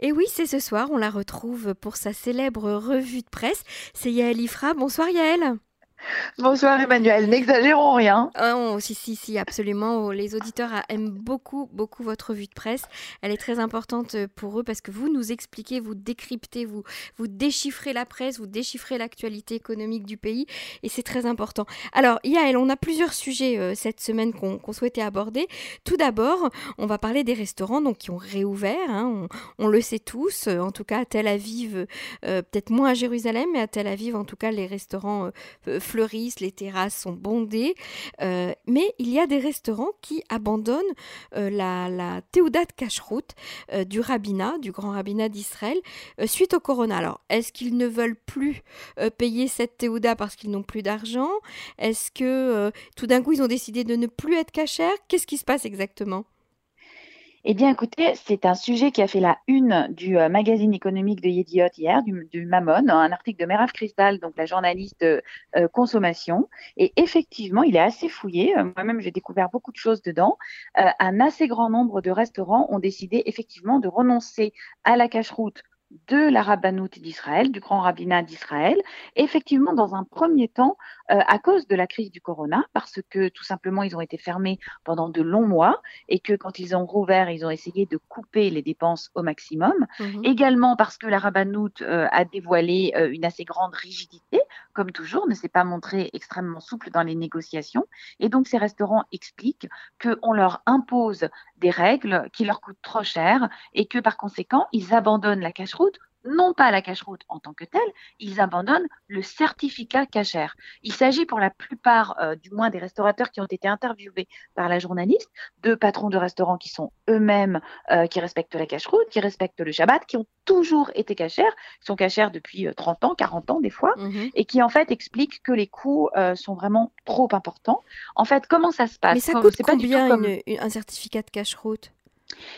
Et oui, c'est ce soir, on la retrouve pour sa célèbre revue de presse. C'est Yael Ifra. Bonsoir Yael. Bonsoir Emmanuel, n'exagérons rien. Oh, si, si, si, absolument. Oh, les auditeurs aiment beaucoup, beaucoup votre revue de presse. Elle est très importante pour eux parce que vous nous expliquez, vous décryptez, vous, vous déchiffrez la presse, vous déchiffrez l'actualité économique du pays et c'est très important. Alors, Yael, on a plusieurs sujets euh, cette semaine qu'on souhaitait aborder. Tout d'abord, on va parler des restaurants donc, qui ont réouvert. Hein. on, le sait tous, en tout cas à Tel Aviv, euh, peut-être moins à Jérusalem, mais à Tel Aviv, en tout cas, les restaurants euh, les terrasses sont bondées, euh, mais il y a des restaurants qui abandonnent euh, la, la Théoudat Kashrut euh, du rabbinat, du grand rabbinat d'Israël, suite au corona. Alors, est-ce qu'ils ne veulent plus payer cette Théouda parce qu'ils n'ont plus d'argent? Est-ce que tout d'un coup, ils ont décidé de ne plus être cachers Qu'est-ce qui se passe exactement? Eh bien, écoutez, c'est un sujet qui a fait la une du euh, magazine économique de Yediot hier, du, Mammon, un article de Merav Cristal, donc la journaliste euh, euh, consommation. Et effectivement, il est assez fouillé. Moi-même, j'ai découvert beaucoup de choses dedans. un assez grand nombre de restaurants ont décidé effectivement de renoncer à la cache-route de la rabbanoute d'Israël, du grand rabbinat d'Israël, effectivement dans un premier temps euh, à cause de la crise du corona, parce que tout simplement ils ont été fermés pendant de longs mois et que quand ils ont rouvert, ils ont essayé de couper les dépenses au maximum. Mhm. Également parce que la rabbanoute euh, a dévoilé euh, une assez grande rigidité, comme toujours, ne s'est pas montré extrêmement souple dans les négociations. Et donc ces restaurants expliquent qu'on leur impose des règles qui leur coûtent trop cher et que par conséquent, ils abandonnent la cache-route non pas la cache-route en tant que telle, ils abandonnent le certificat cachère. Il s'agit pour la plupart, euh, du moins des restaurateurs qui ont été interviewés par la journaliste, de patrons de restaurants qui sont eux-mêmes, euh, qui respectent la cache-route, qui respectent le Shabbat, qui ont toujours été cachères, qui sont cachères depuis 30 euh, ans, 40 ans des fois, mhm. et qui en fait expliquent que les coûts sont vraiment trop importants. En fait, comment ça se passe? Mais ça coûte combien un certificat de cache-route?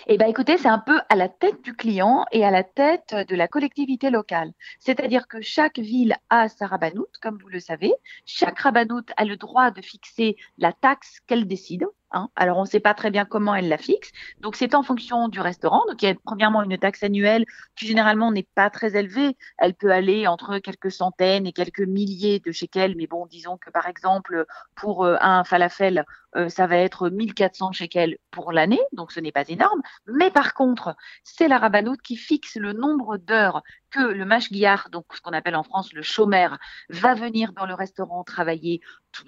Eh bien, écoutez, c'est un peu à la tête du client et à la tête de la collectivité locale. C'est-à-dire que chaque ville a sa rabanoute, comme vous le savez. Chaque rabanoute a le droit de fixer la taxe qu'elle décide. Hein. Alors, on ne sait pas très bien comment elle la fixe. Donc, c'est en fonction du restaurant. Donc, il y a premièrement une taxe annuelle qui généralement n'est pas très élevée. Elle peut aller entre quelques centaines et quelques milliers de shekels. Mais bon, disons que par exemple, pour euh, un falafel, euh, ça va être 1400 shekels pour l'année. Donc, ce n'est pas énorme. Mais par contre, c'est la rabanoute qui fixe le nombre d'heures le mashgiar, donc ce qu'on appelle en France le chômeur, va venir dans le restaurant travailler.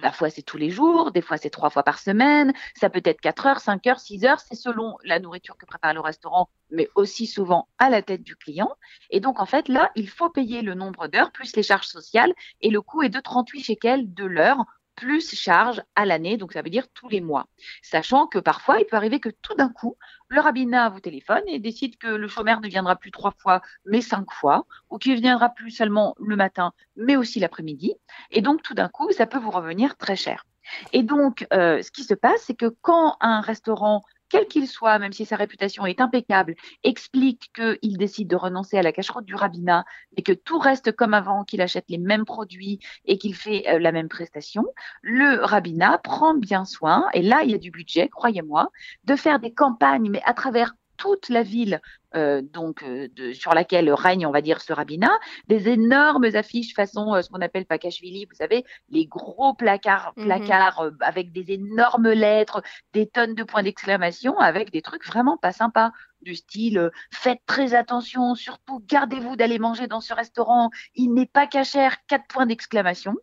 La fois c'est tous les jours, des fois c'est trois fois par semaine, ça peut être 4 heures, 5 heures, 6 heures, c'est selon la nourriture que prépare le restaurant, mais aussi souvent à la tête du client. Et donc en fait là, il faut payer le nombre d'heures plus les charges sociales et le coût est de 38 shekels de l'heure plus charge à l'année, donc ça veut dire tous les mois. Sachant que parfois, il peut arriver que tout d'un coup, le rabbinat vous téléphone et décide que le chômeur ne viendra plus trois fois, mais cinq fois, ou qu'il viendra plus seulement le matin, mais aussi l'après-midi. Et donc, tout d'un coup, ça peut vous revenir très cher. Et donc, euh, ce qui se passe, c'est que quand un restaurant quel qu'il soit, même si sa réputation est impeccable, explique qu'il décide de renoncer à la cacheroute du rabbinat, mais que tout reste comme avant, qu'il achète les mêmes produits et qu'il fait euh, la même prestation, le rabbinat prend bien soin, et là il y a du budget, croyez-moi, de faire des campagnes, mais à travers toute la ville euh, donc euh, de, sur laquelle règne, on va dire, ce rabbinat, des énormes affiches façon euh, ce qu'on appelle Pakashvili, vous savez, les gros placards, mhm. placards avec des énormes lettres, des tonnes de points d'exclamation, avec des trucs vraiment pas sympas du style faites très attention, surtout gardez-vous d'aller manger dans ce restaurant, il n'est pas cachère, quatre points d'exclamation.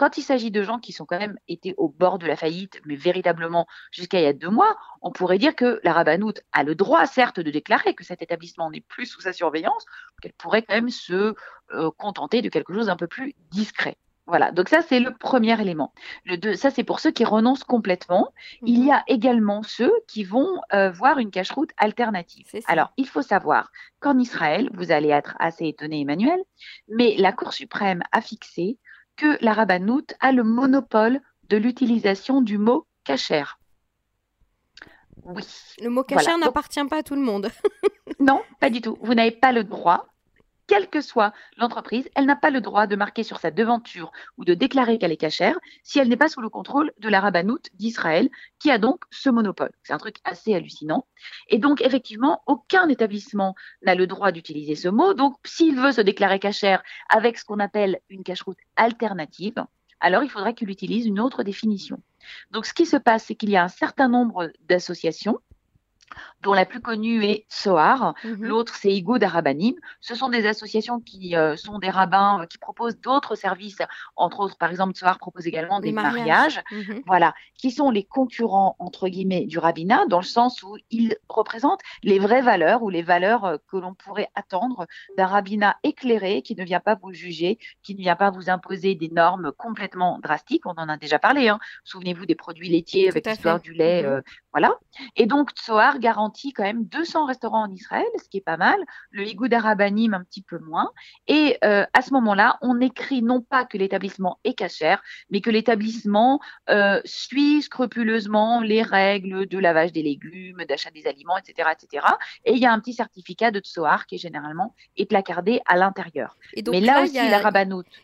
Quand il s'agit de gens qui sont quand même été au bord de la faillite, mais véritablement jusqu'à il y a deux mois, on pourrait dire que la rabbanoute a le droit, certes, de déclarer que cet établissement n'est plus sous sa surveillance, qu'elle pourrait quand même se euh, contenter de quelque chose d'un peu plus discret. Voilà, donc ça c'est le premier élément. Le deux, ça c'est pour ceux qui renoncent complètement. Il y mhm. a également ceux qui vont euh, voir une cache-route alternative. Alors il faut savoir qu'en Israël, vous allez être assez étonné Emmanuel, mais la Cour suprême a fixé que la rabbanoute a le monopole de l'utilisation du mot cachère. Oui. Le mot cachère n'appartient pas à tout le monde. non, pas du tout. Vous n'avez pas le droit quelle que soit l'entreprise, elle n'a pas le droit de marquer sur sa devanture ou de déclarer qu'elle est cachère si elle n'est pas sous le contrôle de la rabbanoute d'Israël, qui a donc ce monopole. C'est un truc assez hallucinant. Et donc, effectivement, aucun établissement n'a le droit d'utiliser ce mot. Donc, s'il veut se déclarer cachère avec ce qu'on appelle une cache-route alternative, alors il faudrait qu'il utilise une autre définition. Donc, ce qui se passe, c'est qu'il y a un certain nombre d'associations dont la plus connue est Sohar, mhm. l'autre c'est Igoud Arabanim. Ce sont des associations qui euh, sont des rabbins euh, qui proposent d'autres services, entre autres, par exemple, Sohar propose également des, mariages, mhm. voilà, qui sont les concurrents entre guillemets du rabbinat, dans le sens où ils représentent les vraies valeurs ou les valeurs euh, que l'on pourrait attendre d'un rabbinat éclairé qui ne vient pas vous juger, qui ne vient pas vous imposer des normes complètement drastiques. On en a déjà parlé. Hein. Souvenez-vous des produits laitiers avec l'histoire du lait, mhm. Voilà. Et donc Sohar garantit quand même 200 restaurants en Israël, ce qui est pas mal. Le Igoud Arabanim un petit peu moins. Et euh, à ce moment-là, on écrit non pas que l'établissement est cachère, mais que l'établissement euh, suit scrupuleusement les règles de lavage des légumes, d'achat des aliments, etc., etc. Et il y a un petit certificat de Tsoar qui est généralement est placardé à l'intérieur. mais là, aussi, la.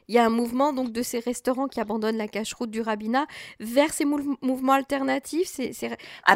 Il y a un mouvement donc de ces restaurants qui abandonnent la cache-route du rabbinat vers ces mouvements alternatifs, ces, ces,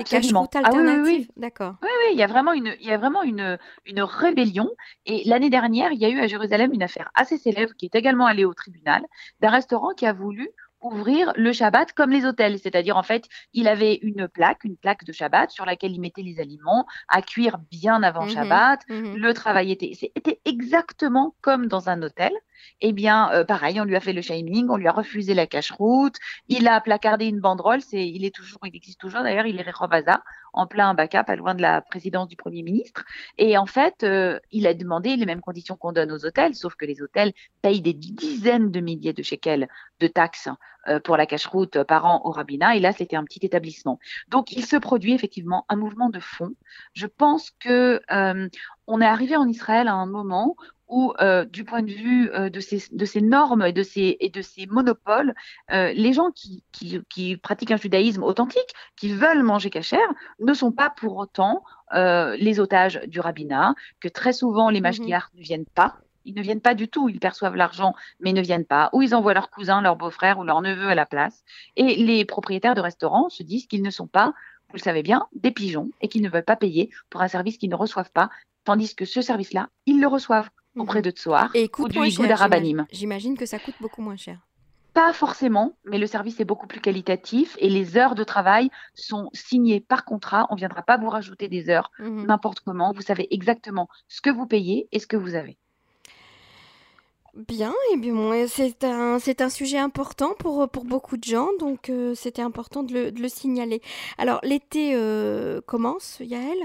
cache-routes alternatives. D'accord. Oui, oui, il y a vraiment une, il y a vraiment une, une rébellion. Et l'année dernière, il y a eu à Jérusalem une affaire assez célèbre qui est également allée au tribunal d'un restaurant qui a voulu ouvrir le Shabbat comme les hôtels. C'est-à-dire, en fait, il avait une plaque, une plaque de Shabbat sur laquelle il mettait les aliments à cuire bien avant mhm, Shabbat. Mhm. Le travail était, c'était exactement comme dans un hôtel. Eh bien, euh, pareil, on lui a fait le shaming, on lui a refusé la cache-route, il a placardé une banderole, c'est, il est toujours, il existe toujours d'ailleurs, il est Rechovaza, en plein Baka, pas loin de la présidence du Premier ministre. Et en fait, euh, il a demandé les mêmes conditions qu'on donne aux hôtels, sauf que les hôtels payent des dizaines de milliers de shekels de taxes pour la cache-route par an au rabbinat. Et là, c'était un petit établissement. Donc, il se produit effectivement un mouvement de fond. Je pense que on est arrivé en Israël à un moment où, euh, du point de vue euh, de, ces, de, ces, normes et de ces, et de ces monopoles, euh, les gens qui, qui, qui, pratiquent un judaïsme authentique, qui veulent manger cachère, ne sont pas pour autant les otages du rabbinat, que très souvent les mashgiach mhm. ne viennent pas. Ils ne viennent pas du tout, ils perçoivent l'argent, mais ne viennent pas, ou ils envoient leur cousin, leur beau-frère ou leur neveu à la place. Et les propriétaires de restaurants se disent qu'ils ne sont pas, vous le savez bien, des pigeons et qu'ils ne veulent pas payer pour un service qu'ils ne reçoivent pas, tandis que ce service-là, ils le reçoivent auprès mhm. de Tsoar ou du Igoud Arabanim. J'imagine que ça coûte beaucoup moins cher. Pas forcément, mais le service est beaucoup plus qualitatif et les heures de travail sont signées par contrat. On ne viendra pas vous rajouter des heures mhm. n'importe comment. Vous savez exactement ce que vous payez et ce que vous avez. Bien, et bien c'est un, un sujet important pour, pour beaucoup de gens, donc euh, c'était important de le, de le, signaler. Alors l'été euh, commence, Yael,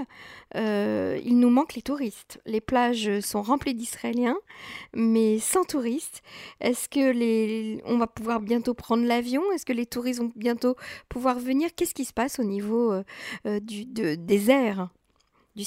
euh, il nous manque les touristes. Les plages sont remplies d'Israéliens, mais sans touristes. Est-ce que les, on va pouvoir bientôt prendre l'avion? Est-ce que les touristes vont bientôt pouvoir venir? Qu'est-ce qui se passe au niveau du, de, des airs?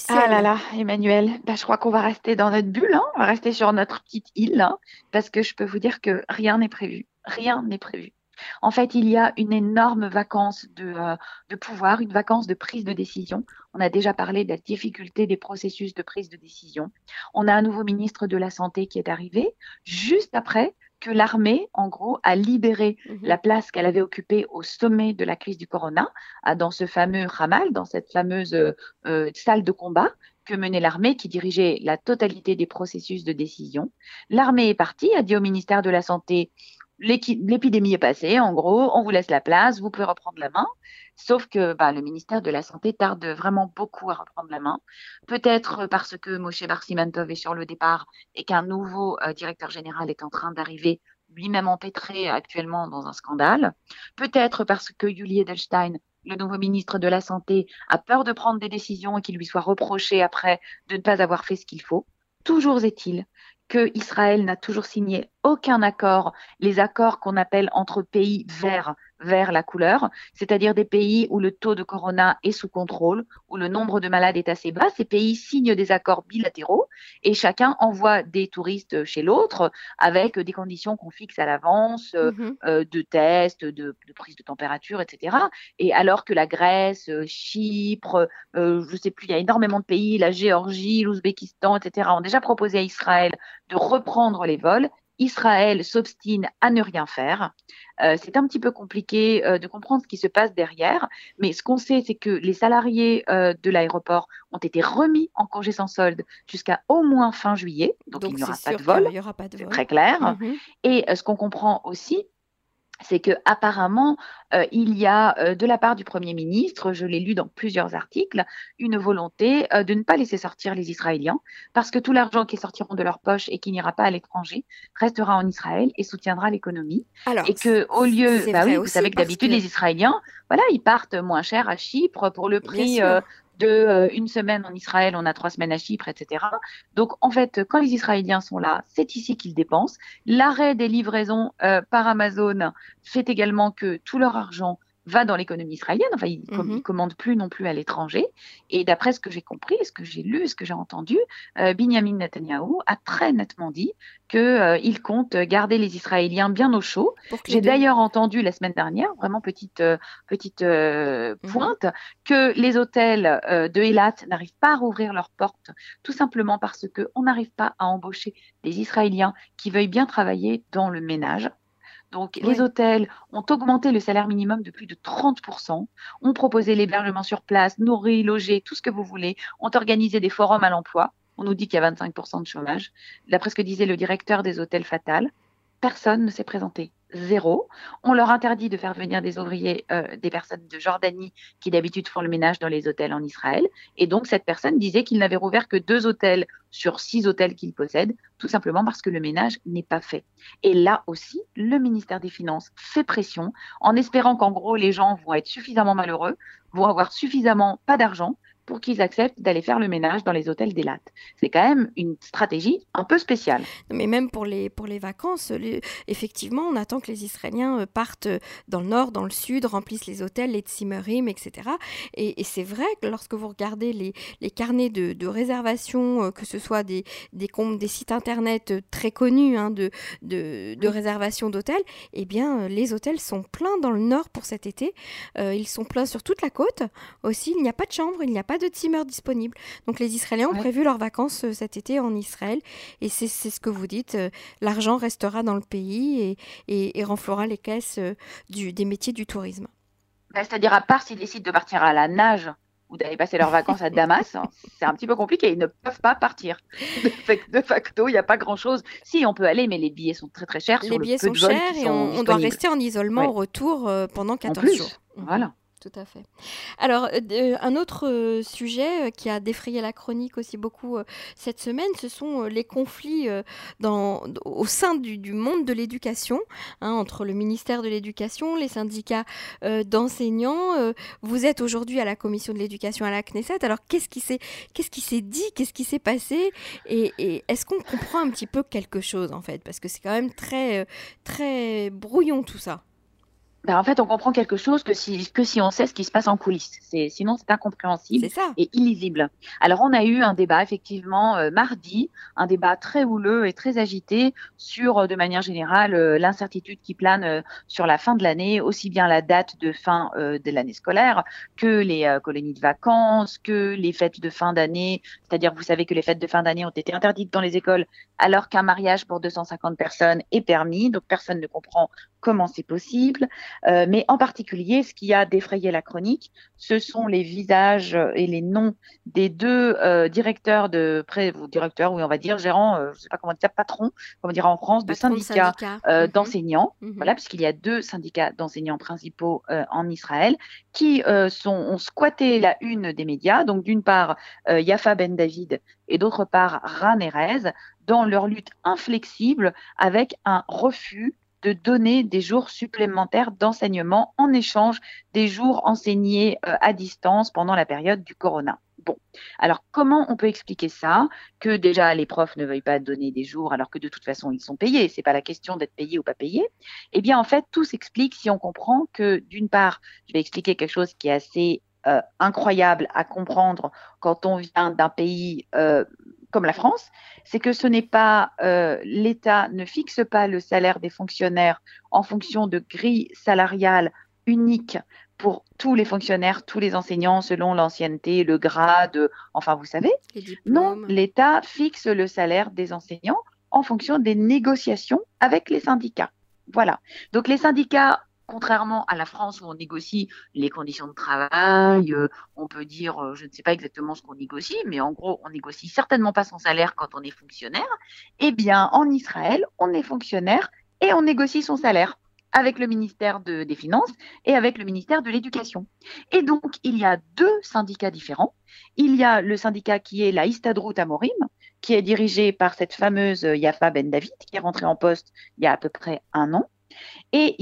Ah là là, Emmanuel, bah, je crois qu'on va rester dans notre bulle, hein. on va rester sur notre petite île, hein, parce que je peux vous dire que rien n'est prévu. Rien n'est prévu. En fait, il y a une énorme vacance de, euh, de, pouvoir, une vacance de prise de décision. On a déjà parlé de la difficulté des processus de prise de décision. On a un nouveau ministre de la Santé qui est arrivé juste après que l'armée, en gros, a libéré mhm. la place qu'elle avait occupée au sommet de la crise du corona, dans ce fameux Hamal, dans cette fameuse euh, salle de combat que menait l'armée qui dirigeait la totalité des processus de décision. L'armée est partie, a dit au ministère de la Santé, l'épidémie est passée, en gros, on vous laisse la place, vous pouvez reprendre la main. Sauf que bah, le ministère de la Santé tarde vraiment beaucoup à reprendre la main. Peut-être parce que Moshe Barsimantov est sur le départ et qu'un nouveau euh, directeur général est en train d'arriver, lui-même empêtré actuellement dans un scandale. Peut-être parce que Julie Edelstein, le nouveau ministre de la Santé, a peur de prendre des décisions et qu'il lui soit reproché après de ne pas avoir fait ce qu'il faut. Toujours est-il que Israël n'a toujours signé aucun accord, les accords qu'on appelle entre pays verts, vers la couleur, c'est-à-dire des pays où le taux de corona est sous contrôle, où le nombre de malades est assez bas. Ces pays signent des accords bilatéraux et chacun envoie des touristes chez l'autre avec des conditions qu'on fixe à l'avance, mmh de tests, de, de, prise de température, etc. Et alors que la Grèce, Chypre, je ne sais plus, il y a énormément de pays, la Géorgie, l'Ouzbékistan, etc., ont déjà proposé à Israël de reprendre les vols. Israël s'obstine à ne rien faire. Euh, c'est un petit peu compliqué euh, de comprendre ce qui se passe derrière, mais ce qu'on sait, c'est que les salariés euh, de l'aéroport ont été remis en congé sans solde jusqu'à au moins fin juillet, donc, il n'y aura, pas de vol. C'est très clair. Mm-hmm. Et ce qu'on comprend aussi, c'est que apparemment euh, il y a euh, de la part du Premier ministre, je l'ai lu dans plusieurs articles, une volonté euh, de ne pas laisser sortir les Israéliens parce que tout l'argent qui sortiront de leur poche et qui n'ira pas à l'étranger restera en Israël et soutiendra l'économie. Et que au lieu, bah oui, vous savez que d'habitude les Israéliens, voilà, ils partent moins cher à Chypre pour le prix de euh, une semaine en Israël, on a trois semaines à Chypre, etc. Donc en fait, quand les Israéliens sont là, c'est ici qu'ils dépensent. L'arrêt des livraisons euh, par Amazon fait également que tout leur argent va dans l'économie israélienne. Enfin, ils ne mhm. commandent plus non plus à l'étranger. Et d'après ce que j'ai compris, ce que j'ai lu, ce que j'ai entendu, euh, Benjamin Netanyahu a très nettement dit qu'il euh, compte garder les Israéliens bien au chaud. J'ai d'ailleurs entendu la semaine dernière, vraiment petite, euh, petite mhm. pointe, que les hôtels de Eilat n'arrivent pas à rouvrir leurs portes, tout simplement parce qu'on n'arrive pas à embaucher des Israéliens qui veuillent bien travailler dans le ménage. Donc, les hôtels ont augmenté le salaire minimum de plus de 30%, ont proposé l'hébergement sur place, nourri, logé, tout ce que vous voulez, ont organisé des forums à l'emploi. On nous dit qu'il y a 25% de chômage. D'après ce que disait le directeur des hôtels Fatal, personne ne s'est présenté zéro. On leur interdit de faire venir des ouvriers, euh, des personnes de Jordanie qui d'habitude font le ménage dans les hôtels en Israël. Et donc cette personne disait qu'il n'avait rouvert que deux hôtels sur six hôtels qu'il possède, tout simplement parce que le ménage n'est pas fait. Et là aussi, le ministère des Finances fait pression en espérant qu'en gros les gens vont être suffisamment malheureux, vont avoir suffisamment pas d'argent pour qu'ils acceptent d'aller faire le ménage dans les hôtels des lattes. C'est quand même une stratégie un peu spéciale. Mais même pour les, pour les vacances, effectivement, on attend que les Israéliens euh, partent dans le nord, dans le sud, remplissent les hôtels, les tsimerim, etc. Et, c'est vrai que lorsque vous regardez les, les carnets de, de, réservation, euh, que ce soit des, des, des sites internet très connus hein, de, de, de réservation d'hôtels, eh bien, les hôtels sont pleins dans le nord pour cet été. Euh, ils sont pleins sur toute la côte aussi. Il n'y a pas de chambre, il n'y a pas de timers disponible. Donc les Israéliens ont prévu leurs vacances euh, cet été en Israël. Et c'est ce que vous dites, euh, l'argent restera dans le pays et, et, renflera les caisses euh, du, des métiers du tourisme. Bah, c'est-à-dire à part s'ils décident de partir à la nage ou d'aller passer leurs vacances à Damas, hein, c'est un petit peu compliqué. Ils ne peuvent pas partir. De facto, il n'y a pas grand-chose. Si, on peut aller, mais les billets sont très très chers. Les billets sont chers et on, doit rester en isolement au retour pendant 14 jours. Voilà. Tout à fait. Alors, euh, un autre euh, sujet euh, qui a défrayé la chronique aussi beaucoup cette semaine, ce sont les conflits au sein du, monde de l'éducation, hein, entre le ministère de l'Éducation, les syndicats d'enseignants. vous êtes aujourd'hui à la commission de l'éducation à la Knesset. Alors, qu'est-ce qui s'est qu'est-ce qui s'est dit, qu'est-ce qui s'est passé, et, et est-ce qu'on comprend un petit peu quelque chose en fait, parce que c'est quand même très très brouillon tout ça. Ben, en fait, on comprend quelque chose que si, que si on sait ce qui se passe en coulisses. Sinon, c'est incompréhensible et illisible. Alors, on a eu un débat, effectivement, euh, mardi, un débat très houleux et très agité sur, euh, de manière générale, euh, l'incertitude qui plane sur la fin de l'année, aussi bien la date de fin de l'année scolaire que les colonies de vacances, que les fêtes de fin d'année. C'est-à-dire, vous savez que les fêtes de fin d'année ont été interdites dans les écoles, alors qu'un mariage pour 250 personnes est permis. Donc, personne ne comprend comment c'est possible. Euh, mais en particulier, ce qui a défrayé la chronique, ce sont les visages et les noms des deux euh, directeurs de pré ou directeurs, oui, on va dire gérants, euh, je ne sais pas comment dire, patrons, comment dire en France, de syndicats mhm. d'enseignants. Mhm. Voilà, puisqu'il y a deux syndicats d'enseignants principaux en Israël qui sont, ont squatté la une des médias. Donc d'une part, Yafa Ben David et d'autre part Ran Erez dans leur lutte inflexible avec un refus de donner des jours supplémentaires d'enseignement en échange des jours enseignés euh, à distance pendant la période du corona. Bon, alors comment on peut expliquer ça? Que déjà les profs ne veuillent pas donner des jours alors que de toute façon ils sont payés. C'est pas la question d'être payé ou pas payé. Eh bien en fait tout s'explique si on comprend que d'une part, je vais expliquer quelque chose qui est assez euh, incroyable à comprendre quand on vient d'un pays euh, comme la France, c'est que ce n'est pas euh, l'État ne fixe pas le salaire des fonctionnaires en fonction de grilles salariales uniques pour tous les fonctionnaires, tous les enseignants, selon l'ancienneté, le grade, enfin vous savez. Non, l'État fixe le salaire des enseignants en fonction des négociations avec les syndicats. Voilà. Donc les syndicats contrairement à la France où on négocie les conditions de travail, euh, on peut dire, euh, je ne sais pas exactement ce qu'on négocie, mais en gros, on négocie certainement pas son salaire quand on est fonctionnaire. Eh bien, en Israël, on est fonctionnaire et on négocie son salaire avec le ministère des Finances et avec le ministère de l'Éducation. Et donc, il y a deux syndicats différents. Il y a le syndicat qui est la Istadrout Amorim, qui est dirigé par cette fameuse Yafa Ben David, qui est rentrée en poste il y a à peu près un an et,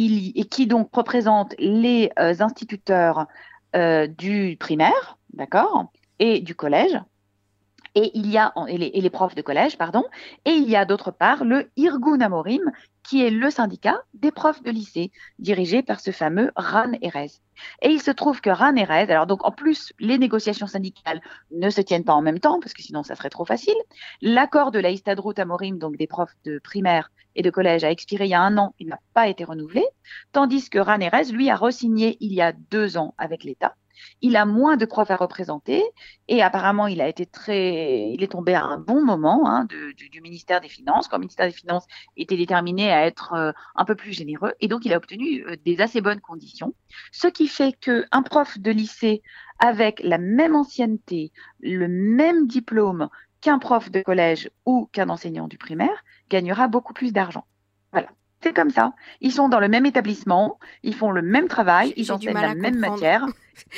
qui donc représente les euh, instituteurs euh, du primaire, d'accord, et du collège. Et il y a et les, et les, profs de collège, pardon, et il y a d'autre part le Irgun Amorim, qui est le syndicat des profs de lycée, dirigé par ce fameux Ran Erez. Et il se trouve que Ran Erez, alors donc en plus, les négociations syndicales ne se tiennent pas en même temps, parce que sinon ça serait trop facile. L'accord de la Istadrout Amorim, donc des profs de primaire et de collège, a expiré il y a un an, il n'a pas été renouvelé, tandis que Ran Erez, lui, a re-signé il y a deux ans avec l'État. Il a moins de profs à représenter et apparemment il a été très, il est tombé à un bon moment hein, du, ministère des Finances, quand le ministère des Finances était déterminé à être euh, un peu plus généreux et donc il a obtenu euh, des assez bonnes conditions, ce qui fait qu'un prof de lycée avec la même ancienneté, le même diplôme qu'un prof de collège ou qu'un enseignant du primaire gagnera beaucoup plus d'argent. Voilà. C'est comme ça. Ils sont dans le même établissement, ils font le même travail, ils enseignent la même matière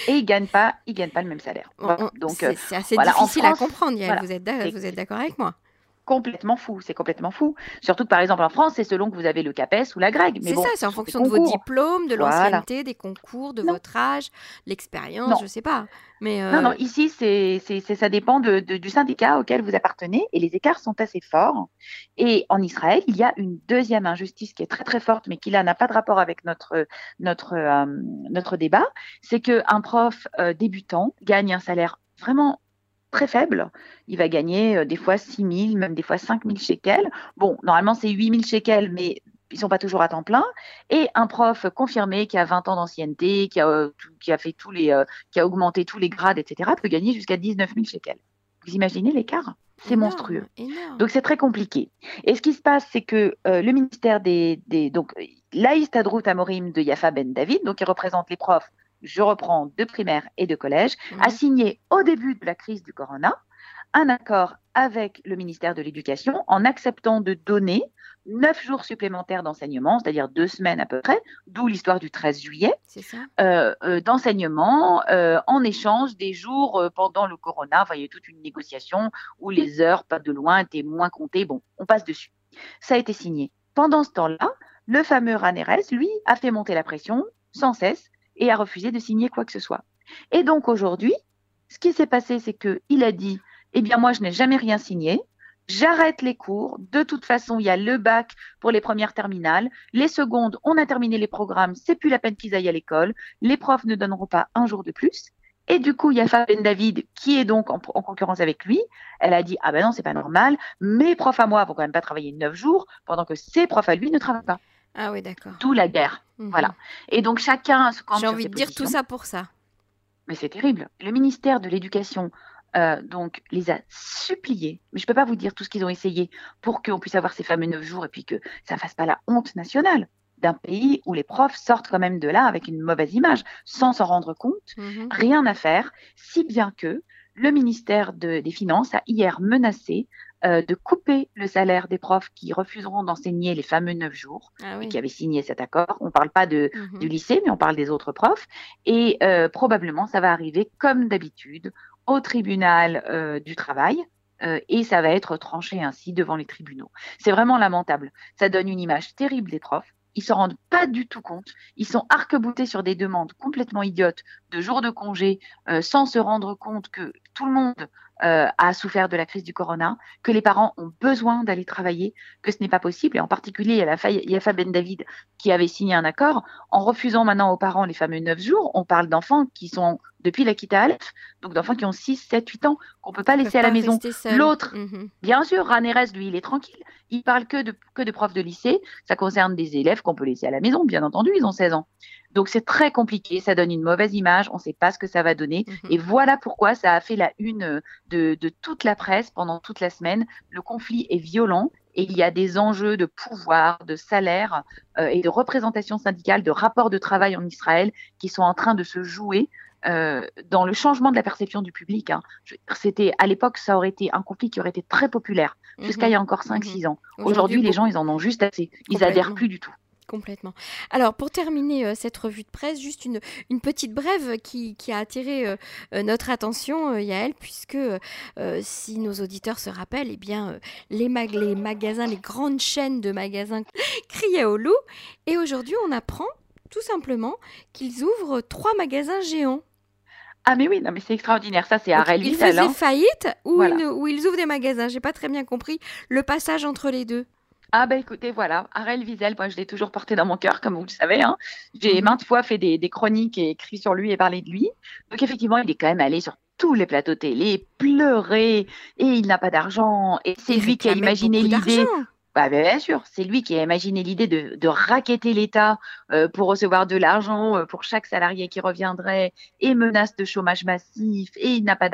et ils gagnent pas, ils gagnent pas le même salaire. Donc c'est assez difficile à comprendre. Vous êtes d'accord avec moi complètement fou. C'est complètement fou. Surtout que par exemple en France, c'est selon que vous avez le CAPES ou la GREG. C'est ça, c'est en fonction de vos diplômes, de l'ancienneté, des concours, de votre âge, l'expérience, je ne sais pas. Mais Non, non, euh, ici, c'est, ça dépend de, du syndicat auquel vous appartenez et les écarts sont assez forts. Et en Israël, il y a une deuxième injustice qui est très très forte, mais qui là n'a pas de rapport avec notre, notre, euh, notre débat. C'est qu'un prof euh, débutant gagne un salaire vraiment très faible. Il va gagner euh, des fois 6 000, même des fois 5 000 shekels. Bon, normalement, c'est 8 000 shekels, mais ils sont pas toujours à temps plein. Et un prof confirmé qui a 20 ans d'ancienneté, qui a, euh, qui a fait tous les, euh, qui a augmenté tous les grades, etc., peut gagner jusqu'à 19 000 shekels. Vous imaginez l'écart? C'est monstrueux. Donc c'est très compliqué. Et ce qui se passe, c'est que le ministère des, des donc l'Aïs Tadrout Amorim de Yafa Ben David, donc qui représente les profs je reprends de primaire et de collège, a mhm. signé au début de la crise du corona un accord avec le ministère de l'Éducation en acceptant de donner neuf jours supplémentaires d'enseignement, c'est-à-dire deux semaines à peu près, d'où l'histoire du 13 juillet, euh, euh, d'enseignement euh, en échange des jours pendant le corona. Enfin, il y a eu toute une négociation où les heures, pas de loin, étaient moins comptées. Bon, on passe dessus. Ça a été signé. Pendant ce temps-là, le fameux Ranerez, lui, a fait monter la pression sans cesse et a refusé de signer quoi que ce soit. Et donc aujourd'hui, ce qui s'est passé, c'est qu'il a dit, eh bien moi, je n'ai jamais rien signé, j'arrête les cours, de toute façon, il y a le bac pour les premières terminales, les secondes, on a terminé les programmes, c'est plus la peine qu'ils aillent à l'école, les profs ne donneront pas un jour de plus. Et du coup, il y a Fabienne David qui est donc en, concurrence avec lui. Elle a dit ah ben non c'est pas normal. Mes profs à moi vont quand même pas travailler neuf jours pendant que ses profs à lui ne travaillent pas. Ah oui, d'accord. Tout la guerre. Mhm. Voilà. Et donc chacun se J'ai envie de dire tout ça pour ça. Mais c'est terrible. Le ministère de l'Éducation euh, donc les a suppliés, mais je ne peux pas vous dire tout ce qu'ils ont essayé pour qu'on puisse avoir ces fameux neuf jours et puis que ça ne fasse pas la honte nationale d'un pays où les profs sortent quand même de là avec une mauvaise image, sans s'en rendre compte, mhm. rien à faire, si bien que le ministère des Finances a hier menacé euh, de couper le salaire des profs qui refuseront d'enseigner les fameux neuf jours ah et qui avaient signé cet accord. On ne parle pas de, mhm. du lycée, mais on parle des autres profs. Et euh, probablement, ça va arriver comme d'habitude au tribunal euh, du travail. et ça va être tranché ainsi devant les tribunaux. C'est vraiment lamentable. Ça donne une image terrible des profs ils se rendent pas du tout compte. Ils sont arc-boutés sur des demandes complètement idiotes de jours de congé euh, sans se rendre compte que tout le monde euh, a souffert de la crise du corona, que les parents ont besoin d'aller travailler, que ce n'est pas possible. Et en particulier, il y a la Yafa Ben David qui avait signé un accord en refusant maintenant aux parents les fameux neuf jours. On parle d'enfants qui sont depuis la Aleph, donc d'enfants qui ont 6, 7, 8 ans, qu'on ne peut pas laisser à la maison. L'autre, mmh bien sûr, Ranerez, lui, il est tranquille. Il parle que de, que de profs de lycée. Ça concerne des élèves qu'on peut laisser à la maison, bien entendu, ils ont 16 ans. Donc c'est très compliqué, ça donne une mauvaise image, on ne sait pas ce que ça va donner. Mmh Et voilà pourquoi ça a fait la une de, de toute la presse pendant toute la semaine. Le conflit est violent et il y a des enjeux de pouvoir, de salaire euh, et de représentation syndicale, de rapport de travail en Israël qui sont en train de se jouer euh, dans le changement de la perception du public. Hein. C'était à l'époque, ça aurait été un conflit qui aurait été très populaire jusqu'à il y a encore 5-6 mhm. ans. Aujourd'hui, les gens, ils en ont juste assez. Ils adhèrent plus du tout. Complètement. Alors, pour terminer euh, cette revue de presse, juste une, une petite brève qui, qui a attiré euh, notre attention, Yael, puisque si nos auditeurs se rappellent, eh bien, les, les magasins, les grandes chaînes de magasins criaient au loup. Et aujourd'hui, on apprend tout simplement qu'ils ouvrent trois magasins géants. Ah mais oui, non mais c'est extraordinaire, ça c'est Arel Ils faisaient hein. faillite ou, ils ouvrent des magasins? J'ai pas très bien compris le passage entre les deux. Ah ben écoutez, voilà, Arel Wiesel, moi je l'ai toujours porté dans mon cœur, comme vous le savez. Hein. J'ai mhm. maintes fois fait des, chroniques et écrit sur lui et parlé de lui. Donc effectivement, il est quand même allé sur tous les plateaux télé, pleurer, et il n'a pas d'argent, et c'est lui qui a imaginé l'idée. Bah, bien sûr, c'est lui qui a imaginé l'idée de, de raqueter l'État euh, pour recevoir de l'argent euh, pour chaque salarié qui reviendrait et menace de chômage massif et il n'a pas.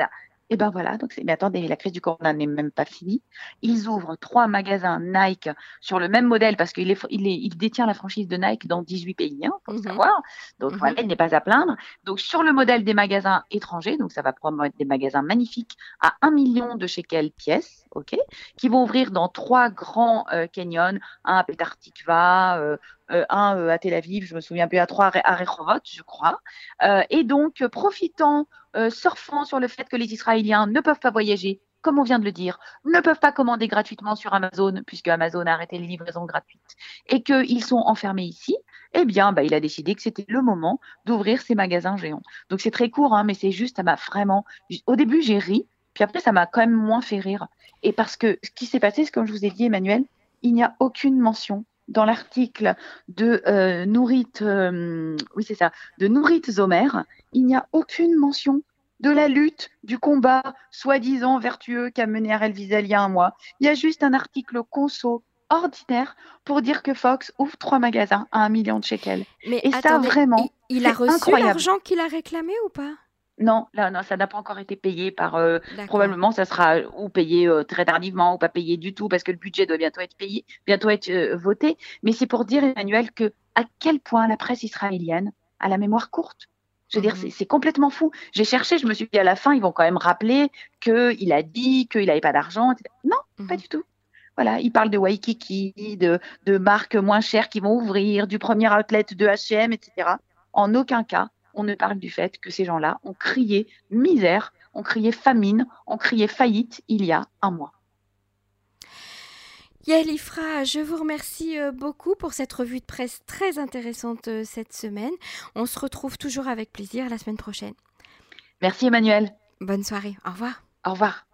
Et ben voilà, donc mais attendez, la crise du corona n'est même pas finie. Ils ouvrent trois magasins Nike sur le même modèle parce qu'il est, il, est, il détient la franchise de Nike dans 18 pays, hein, faut mhm. savoir. Donc mhm. voilà, il n'est pas à plaindre. Donc sur le modèle des magasins étrangers, donc ça va probablement être des magasins magnifiques à 1 million de shekels pièces, ok, qui vont ouvrir dans trois grands euh, canyons, un à Petar Tikva, euh, euh, un euh, à Tel Aviv, je me souviens plus, à trois à Rehovot, je crois. Euh, et donc, profitant, surfant sur le fait que les Israéliens ne peuvent pas voyager, comme on vient de le dire, ne peuvent pas commander gratuitement sur Amazon, puisque Amazon a arrêté les livraisons gratuites, et qu'ils sont enfermés ici, eh bien, bah, il a décidé que c'était le moment d'ouvrir ces magasins géants. Donc c'est très court, hein, mais c'est juste, ça m'a vraiment... Au début, j'ai ri, puis après, ça m'a quand même moins fait rire. Et parce que ce qui s'est passé, c'est comme je vous ai dit, Emmanuel, il n'y a aucune mention dans l'article de euh, Nourit, euh, oui c'est ça, de Nourit Zomer, il n'y a aucune mention de la lutte, du combat soi-disant vertueux qu'a mené Arel Wiesel il y a un mois. Il y a juste un article conso ordinaire pour dire que Fox ouvre trois magasins à un million de shekels. Mais Et ça vraiment, il, il a reçu l'argent qu'il a réclamé ou pas? Non, là, non, ça n'a pas encore été payé par. Euh, probablement, ça sera ou payé euh, très tardivement ou pas payé du tout parce que le budget doit bientôt être payé, bientôt être euh, voté. Mais c'est pour dire, Emmanuel, que à quel point la presse israélienne a la mémoire courte. Je veux dire, mmh c'est complètement fou. J'ai cherché, je me suis dit à la fin, ils vont quand même rappeler qu'il a dit qu'il n'avait pas d'argent. Non, pas mmh du tout. Voilà, il parle de Waikiki, de, de marques moins chères qui vont ouvrir, du premier outlet de H&M, etc. En aucun cas, on ne parle du fait que ces gens-là ont crié misère, ont crié famine, ont crié faillite il y a un mois. Yael Ifra, je vous remercie euh, beaucoup pour cette revue de presse très intéressante euh, cette semaine. On se retrouve toujours avec plaisir la semaine prochaine. Merci Emmanuel. Bonne soirée. Au revoir. Au revoir.